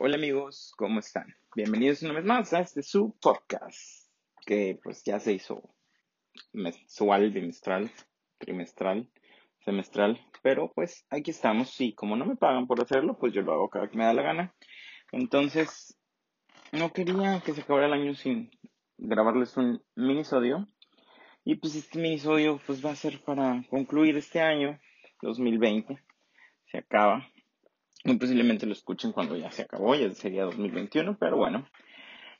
Hola amigos, ¿cómo están? Bienvenidos una vez más a este su podcast, que pues ya se hizo mensual, bimestral, trimestral, semestral, pero pues aquí estamos y como no me pagan por hacerlo, pues yo lo hago cada que me da la gana. Entonces, no quería que se acabara el año sin grabarles un minisodio. Y pues este minisodio pues va a ser para concluir este año, 2020. Se acaba muy posiblemente lo escuchen cuando ya se acabó, ya sería 2021, pero bueno.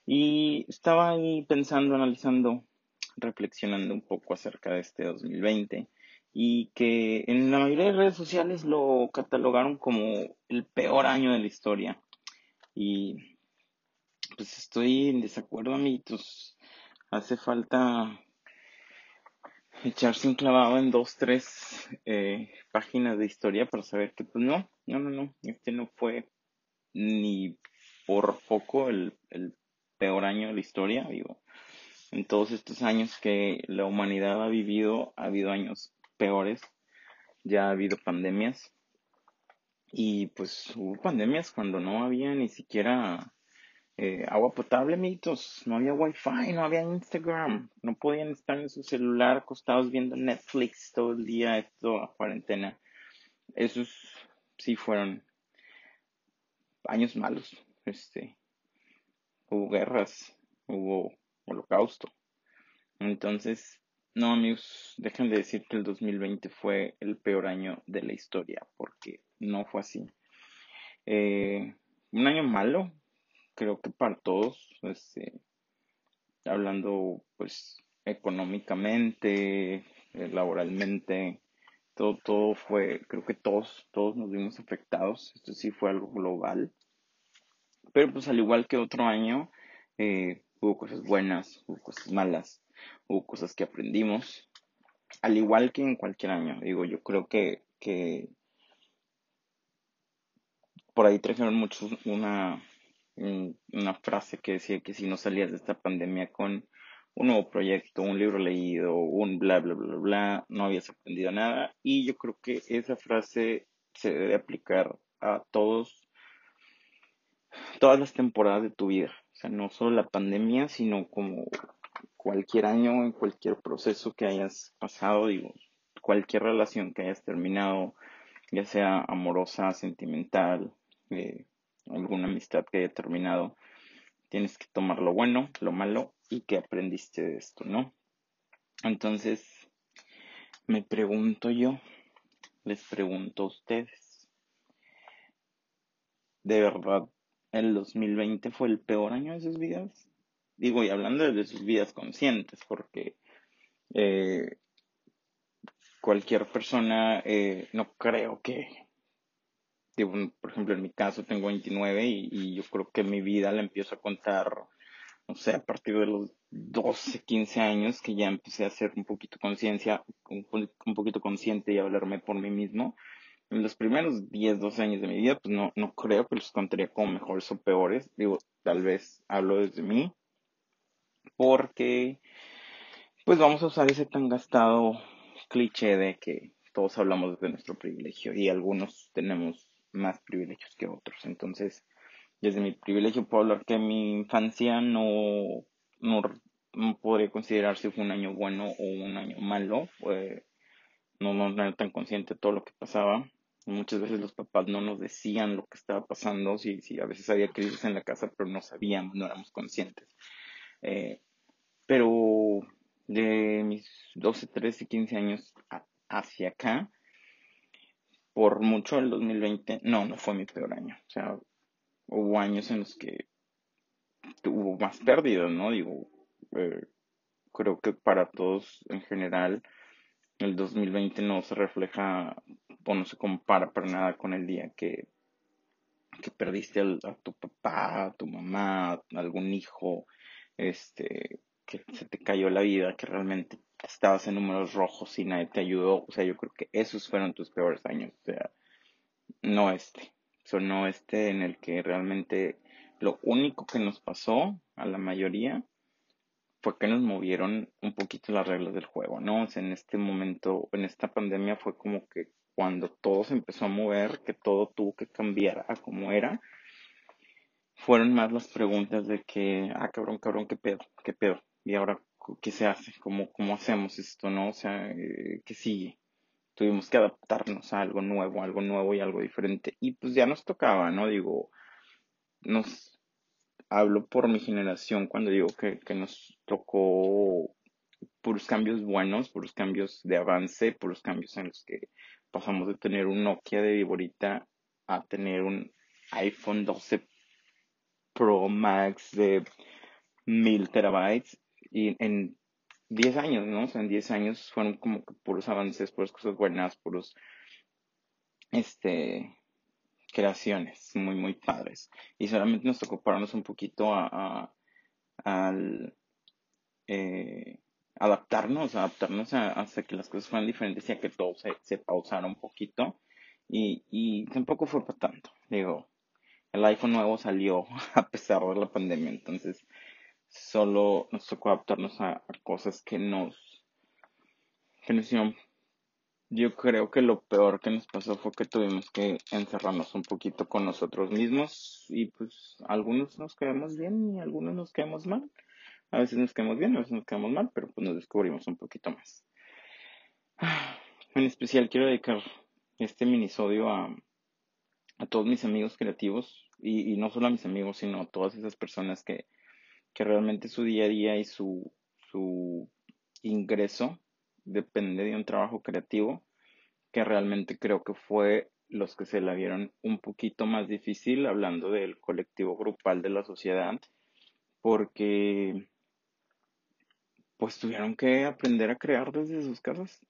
Y estaba ahí pensando, analizando, reflexionando un poco acerca de este 2020 y que en la mayoría de redes sociales lo catalogaron como el peor año de la historia. Y pues estoy en desacuerdo, amiguitos. Hace falta echarse un clavado en dos, tres eh, páginas de historia para saber que pues no, no, no, no, este no fue ni por poco el, el peor año de la historia, digo. En todos estos años que la humanidad ha vivido, ha habido años peores, ya ha habido pandemias. Y pues hubo pandemias cuando no había ni siquiera eh, agua potable, amiguitos. No había wifi, no había Instagram. No podían estar en su celular acostados viendo Netflix todo el día, esto cuarentena. Esos sí fueron años malos. Este, hubo guerras, hubo holocausto. Entonces, no, amigos, dejen de decir que el 2020 fue el peor año de la historia, porque no fue así. Eh, un año malo, creo que para todos, este, hablando pues económicamente, eh, laboralmente, todo, todo fue, creo que todos, todos nos vimos afectados, esto sí fue algo global, pero pues al igual que otro año, eh, hubo cosas buenas, hubo cosas malas, hubo cosas que aprendimos, al igual que en cualquier año, digo, yo creo que, que por ahí trajeron muchos una, una frase que decía que si no salías de esta pandemia con un nuevo proyecto, un libro leído, un bla, bla, bla, bla, no habías aprendido nada. Y yo creo que esa frase se debe aplicar a todos, todas las temporadas de tu vida. O sea, no solo la pandemia, sino como cualquier año, en cualquier proceso que hayas pasado, digo, cualquier relación que hayas terminado, ya sea amorosa, sentimental, eh, alguna amistad que haya terminado, tienes que tomar lo bueno, lo malo y que aprendiste de esto, ¿no? Entonces, me pregunto yo, les pregunto a ustedes, ¿de verdad el 2020 fue el peor año de sus vidas? Digo, y hablando de sus vidas conscientes, porque eh, cualquier persona, eh, no creo que por ejemplo, en mi caso tengo 29 y, yo creo que mi vida la empiezo a contar, no sé, a partir de los 12, 15 años que ya empecé a hacer un poquito conciencia, un, un, poquito consciente y hablarme por mí mismo. En los primeros 10, 12 años de mi vida, pues no, no creo que los contaría como mejores o peores. Digo, tal vez hablo desde mí, porque pues vamos a usar ese tan gastado cliché de que todos hablamos de nuestro privilegio y algunos tenemos más privilegios que otros. Entonces, desde mi privilegio puedo hablar que mi infancia no, no, podría considerar si fue un año bueno o un año malo. no, era tan consciente de todo lo que pasaba. Muchas veces los papás no nos decían lo que estaba pasando, si, si a veces había crisis en la casa, pero no sabíamos, no éramos conscientes. Eh, pero de mis 12, 13, 15 años hacia acá, por mucho el 2020, no, no fue mi peor año. O sea, hubo años en los que hubo más pérdidas, ¿no? Digo, eh, creo que para todos en general el 2020 no se refleja o no se compara para nada con el día que, que perdiste a tu papá, a tu mamá, a algún hijo, este, que se te cayó la vida, que realmente estabas en números rojos y nadie te ayudó. O sea, yo creo que esos fueron tus peores años. O sea, no este. O no este en el que realmente lo único que nos pasó a la mayoría fue que nos movieron un poquito las reglas del juego, ¿no? O sea, en este momento, en esta pandemia fue como que cuando todo se empezó a mover, que todo tuvo que cambiar a como era. fueron más las preguntas de que, ah, cabrón, cabrón, qué pedo, qué pedo. Y ahora, ¿qué se hace? ¿Cómo, cómo hacemos esto, no? O sea, eh, ¿qué sigue? Tuvimos que adaptarnos a algo nuevo, algo nuevo y algo diferente. Y pues ya nos tocaba, ¿no? Digo, nos hablo por mi generación cuando digo que, que nos tocó puros cambios buenos, puros cambios de avance, puros cambios en los que pasamos de tener un Nokia de viborita a tener un iPhone 12 Pro Max de mil terabytes y en 10 años, ¿no? O sea, en 10 años fueron como que puros avances, puras cosas buenas, puros, este, creaciones muy, muy padres. Y solamente nos tocó pararnos un poquito a, al, eh, adaptarnos, adaptarnos a, hasta que las cosas fueran diferentes y a que todo se, se pausara un poquito. Y, y tampoco fue para tanto. Digo, el iPhone nuevo salió a pesar de la pandemia, entonces solo nos tocó adaptarnos a, cosas que nos, que nos hicieron. Yo creo que lo peor que nos pasó fue que tuvimos que encerrarnos un poquito con nosotros mismos y pues algunos nos quedamos bien y algunos nos quedamos mal. A veces nos quedamos bien, a veces nos quedamos mal, pero pues nos descubrimos un poquito más. En especial quiero dedicar este minisodio a, a todos mis amigos creativos y, no solo a mis amigos, sino a todas esas personas que, que realmente su día a día y su, su ingreso depende de un trabajo creativo que realmente creo que fue los que se la vieron un poquito más difícil hablando del colectivo grupal de la sociedad porque pues tuvieron que aprender a crear desde sus casas.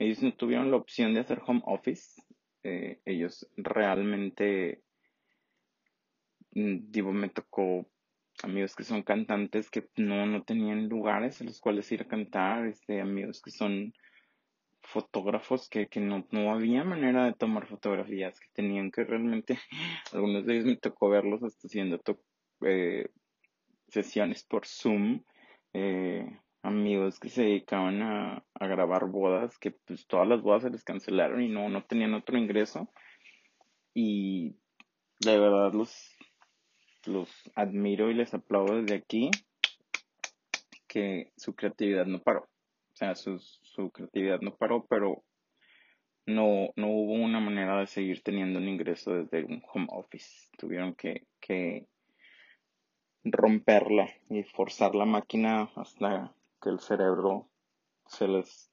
Ellos no tuvieron la opción de hacer home office. Eh, ellos realmente, mm, digo, me tocó amigos que son cantantes que no, no tenían lugares a los cuales ir a cantar, este, amigos que son fotógrafos que, que no, no había manera de tomar fotografías, que tenían que realmente, algunos de ellos me tocó verlos hasta haciendo eh, sesiones por Zoom, eh, amigos que se dedicaban a, a, grabar bodas, que pues todas las bodas se les cancelaron y no, no tenían otro ingreso. Y de verdad los, los admiro y les aplaudo desde aquí que su creatividad no paró. O sea, su, su creatividad no paró, pero no, no hubo una manera de seguir teniendo un ingreso desde un home office. Tuvieron que, que romperla y forzar la máquina hasta que el cerebro se les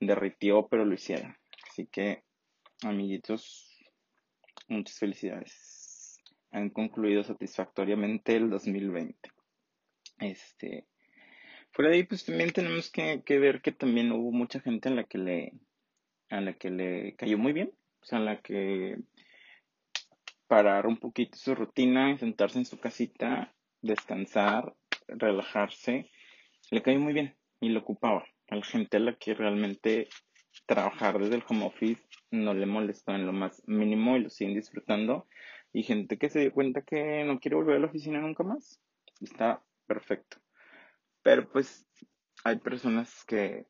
derritió, pero lo hicieron. Así que, amiguitos, muchas felicidades. Han concluido satisfactoriamente el 2020. Este, fuera de ahí, pues también tenemos que, ver que también hubo mucha gente a la que le, a la que le cayó muy bien. O sea, a la que parar un poquito su rutina, sentarse en su casita, descansar, relajarse le cayó muy bien y lo ocupaba. A la gente a la que realmente trabajar desde el home office no le molestó en lo más mínimo y lo siguen disfrutando. Y gente que se dio cuenta que no quiere volver a la oficina nunca más. Está perfecto. Pero pues hay personas que,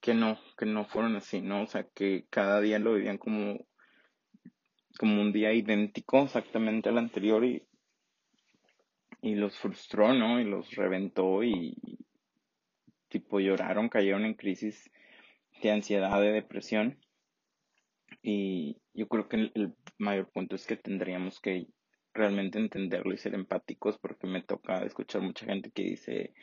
que no, que no fueron así, ¿no? O sea, que cada día lo vivían como, como un día idéntico exactamente al anterior y y los frustró, ¿no? Y los reventó y tipo lloraron, cayeron en crisis de ansiedad, de depresión. Y yo creo que el, mayor punto es que tendríamos que realmente entenderlo y ser empáticos porque me toca escuchar mucha gente que dice,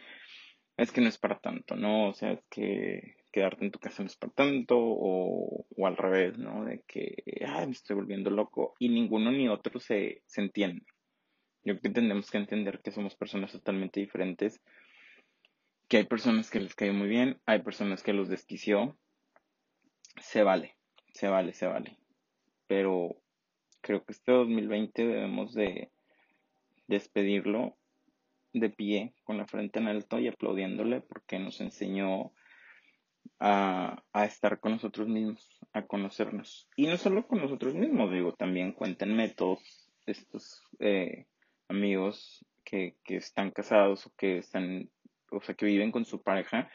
es que no es para tanto, ¿no? O sea, es que quedarte en tu casa no es para tanto o, o al revés, ¿no? De que, ay, me estoy volviendo loco y ninguno ni otro se, se entiende. Yo creo que tenemos que entender que somos personas totalmente diferentes, que hay personas que les cae muy bien, hay personas que los desquició. Se vale, se vale, se vale. Pero creo que este 2020 debemos de despedirlo de pie, con la frente en alto y aplaudiéndole porque nos enseñó a, a, estar con nosotros mismos, a conocernos. Y no solo con nosotros mismos, digo, también cuéntenme todos estos eh, amigos que, que están casados o que están, o sea, que viven con su pareja,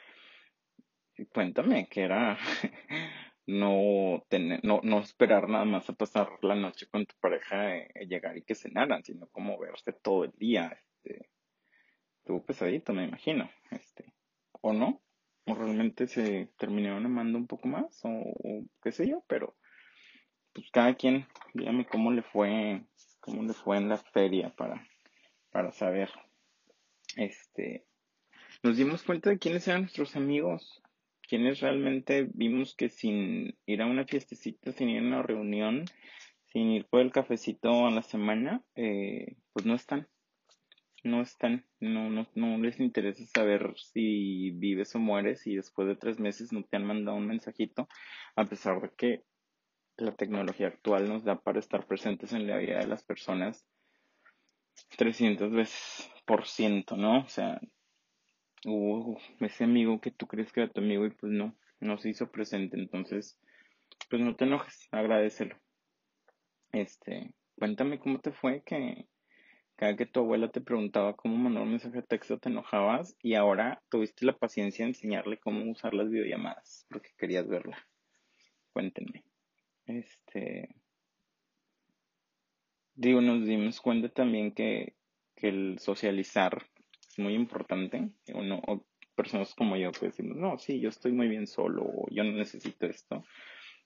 cuéntame que era no, tener, no, no esperar nada más a pasar la noche con tu pareja, eh, llegar y que cenaran, sino como verse todo el día. Este, estuvo pesadito, me imagino. Este, ¿O no? ¿O realmente se terminaron amando un poco más? O, qué sé yo, pero pues cada quien, dígame cómo le fue, cómo le fue en la feria para, para saber. Este, nos dimos cuenta de quiénes eran nuestros amigos, quienes realmente vimos que sin ir a una fiestecita, sin ir a una reunión, sin ir por el cafecito a la semana, eh, pues no están. No están, no, no, no les interesa saber si vives o mueres y después de tres meses no te han mandado un mensajito, a pesar de que la tecnología actual nos da para estar presentes en la vida de las personas 300 veces por ciento, ¿no? O sea, hubo ese amigo que tú crees que era tu amigo y pues no, no se hizo presente. Entonces, pues no te enojes, agradecelo. Este, cuéntame cómo te fue que cada que tu abuela te preguntaba cómo mandar un mensaje de texto te enojabas y ahora tuviste la paciencia de enseñarle cómo usar las videollamadas porque querías verla. Cuéntenme. Este, digo, nos dimos cuenta también que, que el socializar es muy importante. O, personas como yo que decimos, no, sí, yo estoy muy bien solo, o yo no necesito esto.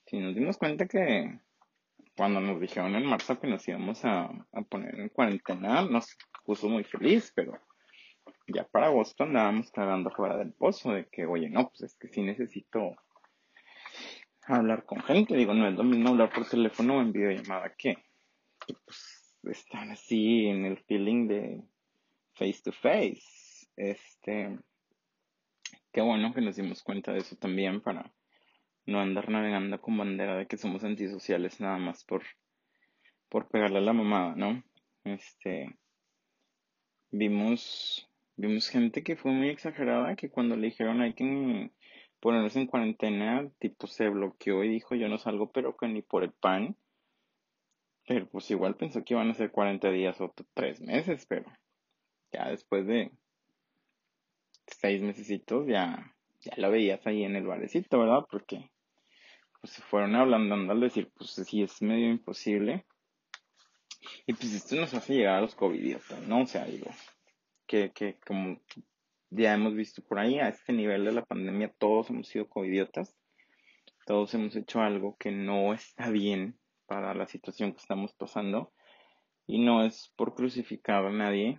Si nos dimos cuenta que cuando nos dijeron en marzo que nos íbamos a, poner en cuarentena, nos puso muy feliz, pero ya para agosto andábamos cagando fuera del pozo de que, oye, no, pues es que sí necesito hablar con gente. Digo, no es lo mismo hablar por teléfono o en videollamada que, que pues están así en el feeling de face to face. Este, qué bueno que nos dimos cuenta de eso también para no andar navegando con bandera de que somos antisociales nada más por, por pegarle a la mamada, ¿no? Este, vimos, vimos gente que fue muy exagerada, que cuando le dijeron hay que ponerse en cuarentena, tipo se bloqueó y dijo yo no salgo pero que ni por el pan. Pero pues igual pensó que iban a ser 40 días o 3 meses, pero ya después de seis mesecitos ya, ya lo veías ahí en el barecito, ¿verdad? Porque pues se fueron hablando al decir, pues sí, es medio imposible. Y pues esto nos hace llegar a los covidiotas, ¿no? O sea, digo, que, que como ya hemos visto por ahí, a este nivel de la pandemia todos hemos sido covidiotas. Todos hemos hecho algo que no está bien para la situación que estamos pasando. Y no es por crucificar a nadie,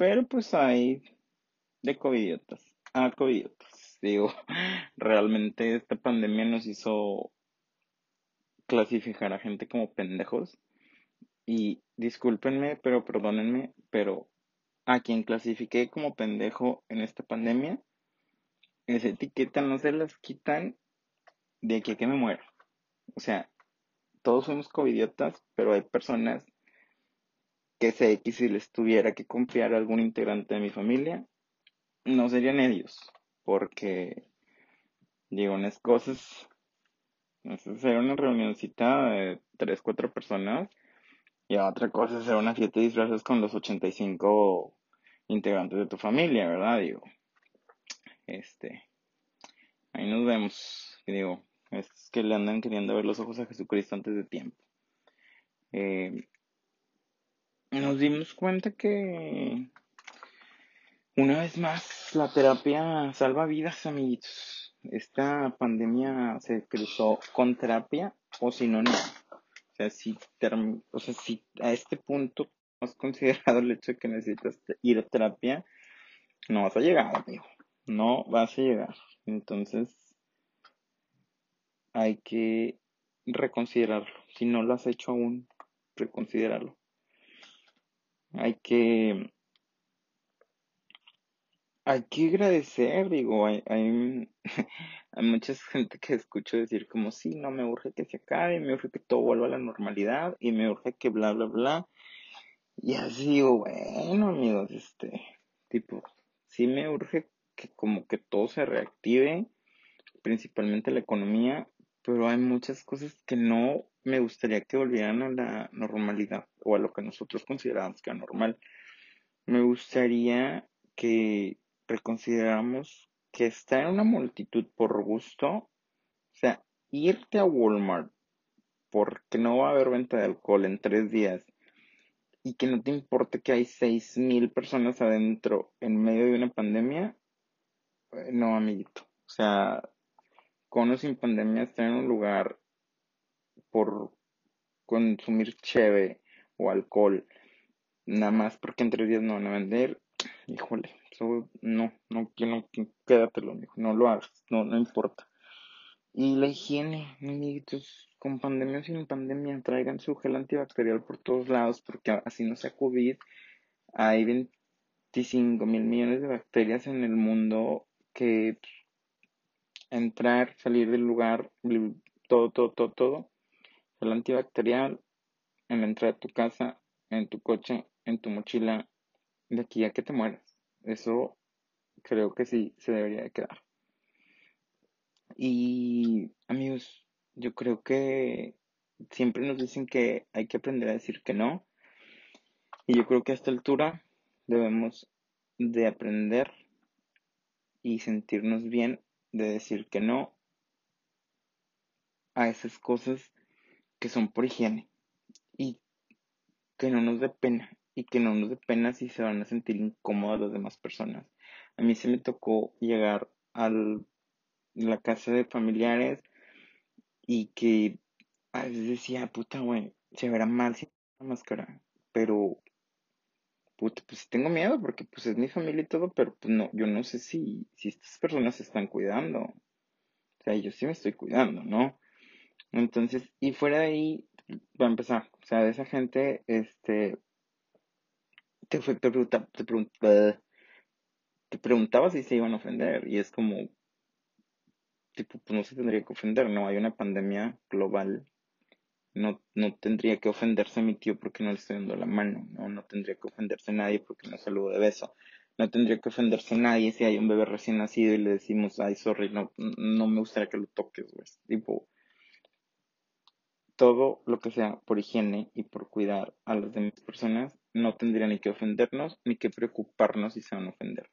pero pues hay de covidiotas a covidiotas. Digo, realmente esta pandemia nos hizo clasificar a gente como pendejos. Y discúlpenme, pero perdónenme, pero a quien clasifiqué como pendejo en esta pandemia, esa etiqueta no se las quitan de aquí a que me muera. O sea, todos somos covidiotas, pero hay personas que sé que si les tuviera que confiar a algún integrante de mi familia, no serían ellos, porque digo, unas cosas, hacer una reunioncita de tres, cuatro personas, y otra cosa hacer una fiesta de disfraces con los 85 integrantes de tu familia, ¿verdad? Digo, este, ahí nos vemos, digo, es que le andan queriendo ver los ojos a Jesucristo antes de tiempo. Eh, nos dimos cuenta que una vez más la terapia salva vidas, amiguitos. Esta pandemia se cruzó con terapia o si no, no. O sea, si, o sea, si a este punto has considerado el hecho de que necesitas ir a terapia, no vas a llegar, amigo. No vas a llegar. Entonces, hay que reconsiderarlo. Si no lo has hecho aún, reconsiderarlo hay que hay que agradecer, digo, hay, hay, hay, mucha gente que escucho decir como, sí, no, me urge que se acabe, me urge que todo vuelva a la normalidad y me urge que bla, bla, bla. Y así digo, bueno, amigos, este, tipo, sí me urge que como que todo se reactive, principalmente la economía, pero hay muchas cosas que no me gustaría que volvieran a la normalidad o a lo que nosotros consideramos que es normal. Me gustaría que reconsideramos que estar en una multitud por gusto sea, irte a Walmart porque no va a haber venta de alcohol en tres días y que no te importe que hay seis mil personas adentro en medio de una pandemia, eh, no, amiguito. O sea, con o sin pandemia, estar en un lugar por consumir cheve o alcohol, nada más porque en tres días no van a vender, híjole, eso no, no, no, quédatelo, no lo hagas, no, no importa. Y la higiene, amiguitos, con pandemia o sin pandemia, traigan su gel antibacterial por todos lados, porque así no sea COVID, hay 25 mil millones de bacterias en el mundo que entrar, salir del lugar, todo, todo, todo, todo, el antibacterial en la entrada de tu casa, en tu coche, en tu mochila, de aquí a que te mueras. Eso creo que sí se debería de quedar. Y amigos, yo creo que siempre nos dicen que hay que aprender a decir que no. Y yo creo que a esta altura debemos de aprender y sentirnos bien de decir que no a esas cosas que son por higiene que no nos dé pena y que no nos dé pena si se van a sentir incómodas las demás personas. A mí se me tocó llegar a la casa de familiares y que a veces decía, puta, güey, se verá mal sin la máscara, pero puta, pues tengo miedo porque pues es mi familia y todo, pero pues no, yo no sé si, si estas personas se están cuidando. O sea, yo sí me estoy cuidando, ¿no? Entonces, y fuera de ahí, va a empezar, o sea, de esa gente, este, te, te, te, te preguntaba si se iban a ofender, y es como, tipo, pues no se tendría que ofender, ¿no? Hay una pandemia global, no, no tendría que ofenderse mi tío porque no le estoy dando la mano, ¿no? No tendría que ofenderse nadie porque no saludo de beso. No tendría que ofenderse nadie si hay un bebé recién nacido y le decimos, ay, sorry, no, no me gustaría que lo toques, güey. Tipo, todo lo que sea por higiene y por cuidar a las demás personas, no tendría ni que ofendernos ni que preocuparnos si se van a ofender.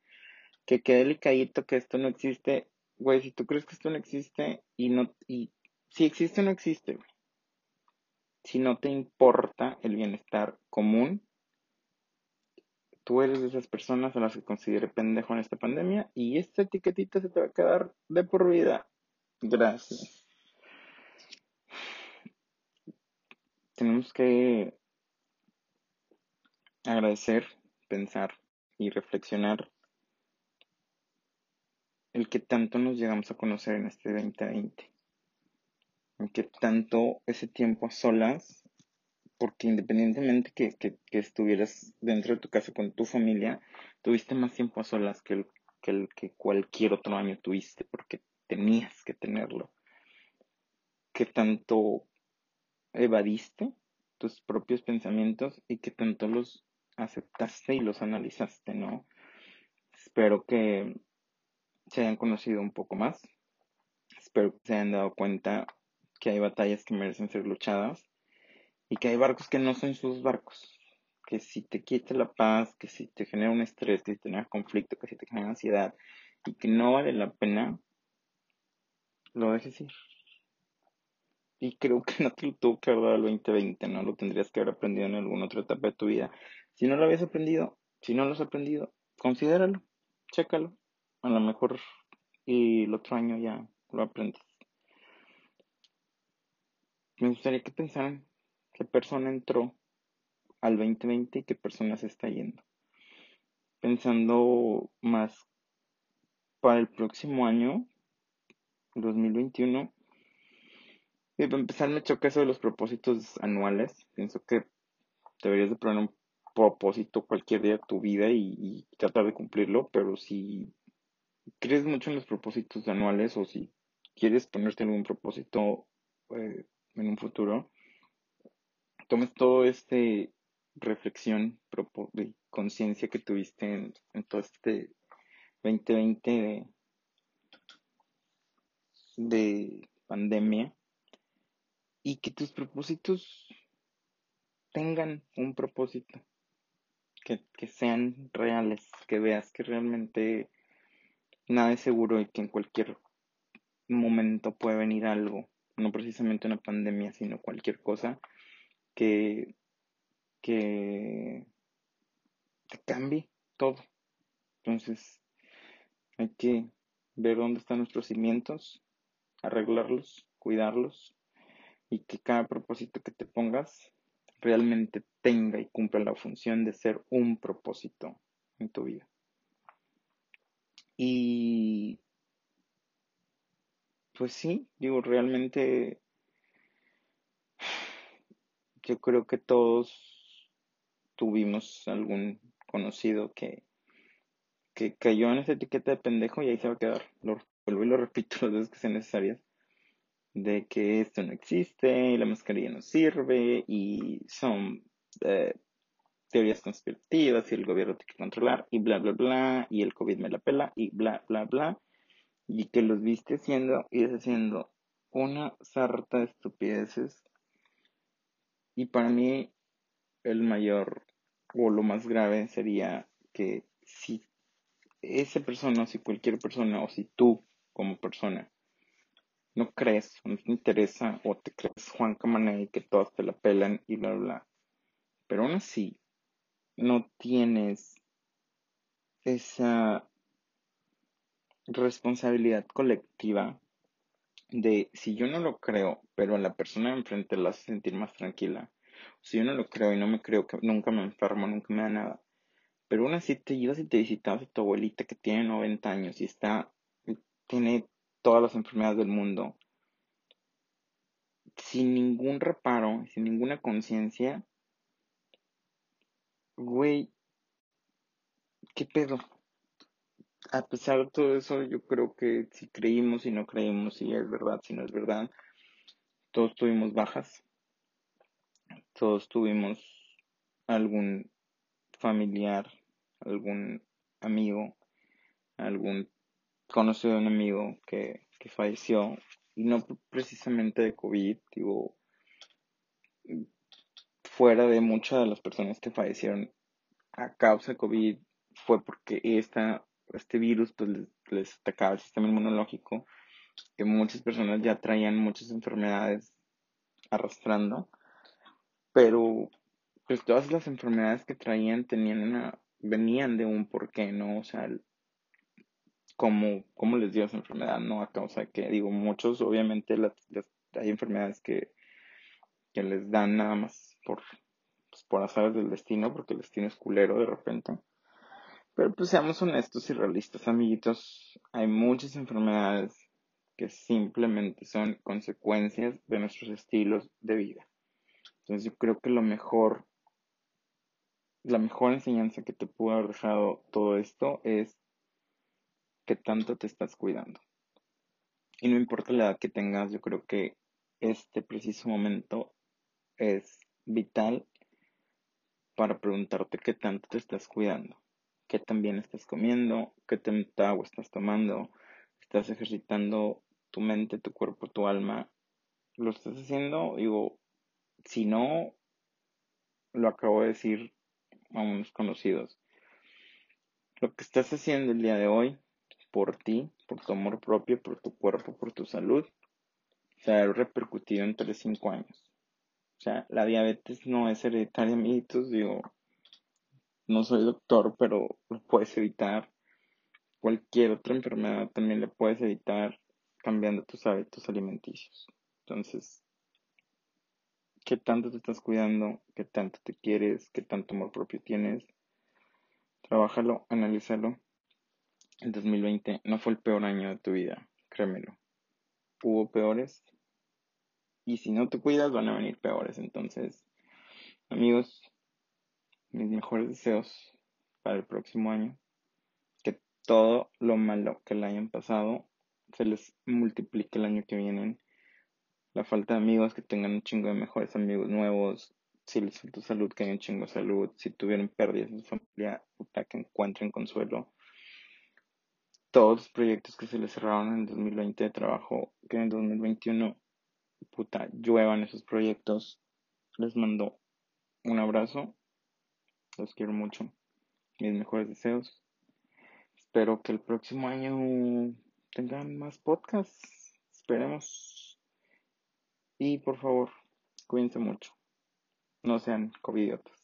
Que quede delicadito que esto no existe, güey, si tú crees que esto no existe y no, y si existe no existe. Si no te importa el bienestar común, tú eres de esas personas a las que considere pendejo en esta pandemia y esta etiquetita se te va a quedar de por vida. Gracias. Tenemos que agradecer, pensar y reflexionar el que tanto nos llegamos a conocer en este 2020. El que tanto ese tiempo a solas, porque independientemente que, que, estuvieras dentro de tu casa con tu familia, tuviste más tiempo a solas que el, que el que cualquier otro año tuviste, porque tenías que tenerlo. Que tanto evadiste tus propios pensamientos y que tanto los aceptaste y los analizaste, ¿no? Espero que se hayan conocido un poco más. Espero que se hayan dado cuenta que hay batallas que merecen ser luchadas y que hay barcos que no son sus barcos. Que si te quita la paz, que si te genera un estrés, que si te genera conflicto, que si te genera ansiedad y que no vale la pena, lo dejes ir. Y creo que no te lo tuvo que haber dado el 2020, ¿no? Lo tendrías que haber aprendido en alguna otra etapa de tu vida. Si no lo habías aprendido, si no lo has aprendido, considéralo, chécalo. A lo mejor y el otro año ya lo aprendes. Me gustaría que pensaran qué persona entró al 2020 y qué persona se está yendo. Pensando más para el próximo año, 2021, para empezar, me choca eso de los propósitos anuales. Pienso que deberías de poner un propósito cualquier día de tu vida y, tratar de cumplirlo, pero si crees mucho en los propósitos anuales o si quieres ponerte algún propósito eh, en un futuro, tomes todo este reflexión y conciencia que tuviste en, en, todo este 2020 de, de pandemia y que tus propósitos tengan un propósito, que, sean reales, que veas que realmente nada es seguro y que en cualquier momento puede venir algo, no precisamente una pandemia, sino cualquier cosa que, que te cambie todo. Entonces, hay que ver dónde están nuestros cimientos, arreglarlos, cuidarlos y que cada propósito que te pongas realmente tenga y cumpla la función de ser un propósito en tu vida. Y pues sí, digo, realmente yo creo que todos tuvimos algún conocido que, que cayó en esa etiqueta de pendejo y ahí se va a quedar. Lo vuelvo y lo repito las veces que sean necesarias. De que esto no existe, y la mascarilla no sirve y son eh, teorías conspirativas y el gobierno tiene que controlar y bla, bla, bla, y el COVID me la pela y bla, bla, bla, y que los viste haciendo y deshaciendo una sarta de estupideces. Y para mí el mayor o lo más grave sería que si esa persona, si cualquier persona, o si tú como persona no crees, no te interesa, o te crees Juan Camané y que todos te la pelan y bla, bla, bla, pero aún así no tienes esa responsabilidad colectiva de si yo no lo creo, pero a la persona de enfrente la hace sentir más tranquila, si yo no lo creo y no me creo que nunca me enfermo, nunca me da nada, pero aún así te ibas y te visitabas a tu abuelita que tiene 90 años y está, tiene todas las enfermedades del mundo, sin ningún reparo, sin ninguna conciencia, güey, ¿qué pedo? A pesar de todo eso, yo creo que si creímos y no creímos, si es verdad, si no es verdad, todos tuvimos bajas, todos tuvimos algún familiar, algún amigo, algún conocido de un amigo que, que falleció, y no precisamente de COVID, digo, fuera de muchas de las personas que fallecieron a causa de COVID fue porque esta, este virus pues, les, atacaba el sistema inmunológico, que muchas personas ya traían muchas enfermedades arrastrando, pero pues todas las enfermedades que traían tenían una, venían de un porqué, ¿no? O sea, cómo, cómo les dio esa enfermedad, ¿no? A causa que, digo, muchos obviamente hay enfermedades que, que les dan nada más por, pues, por del destino, porque el destino es culero de repente. Pero pues seamos honestos y realistas, amiguitos. Hay muchas enfermedades que simplemente son consecuencias de nuestros estilos de vida. Entonces yo creo que lo mejor, la mejor enseñanza que te pudo haber dejado todo esto es que tanto te estás cuidando. Y no importa la edad que tengas, yo creo que este preciso momento es vital para preguntarte qué tanto te estás cuidando, qué tan bien estás comiendo, qué tanta agua estás tomando, estás ejercitando tu mente, tu cuerpo, tu alma. ¿Lo estás haciendo? Digo, si no, lo acabo de decir a unos conocidos. Lo que estás haciendo el día de hoy por ti, por tu amor propio, por tu cuerpo, por tu salud, se ha repercutido en 3-5 años. O sea, la diabetes no es hereditaria, amiguitos. Digo, no soy doctor, pero lo puedes evitar. Cualquier otra enfermedad también la puedes evitar cambiando tus hábitos alimenticios. Entonces, ¿qué tanto te estás cuidando? ¿Qué tanto te quieres? ¿Qué tanto amor propio tienes? Trabájalo, analízalo. El 2020 no fue el peor año de tu vida, créemelo. Hubo peores, y si no te cuidas, van a venir peores. Entonces, amigos, mis mejores deseos para el próximo año. Que todo lo malo que el año pasado se les multiplique el año que viene. La falta de amigos, que tengan un chingo de mejores amigos nuevos. Si les falta salud, que haya un chingo de salud. Si tuvieron pérdidas en su familia, puta, que encuentren consuelo. Todos los proyectos que se les cerraron en el 2020 de trabajo, que en el 2021 puta, lluevan esos proyectos. Les mando un abrazo. Los quiero mucho. Mis mejores deseos. Espero que el próximo año tengan más podcasts. esperemos. Y por favor, cuídense mucho. No sean covidiotas.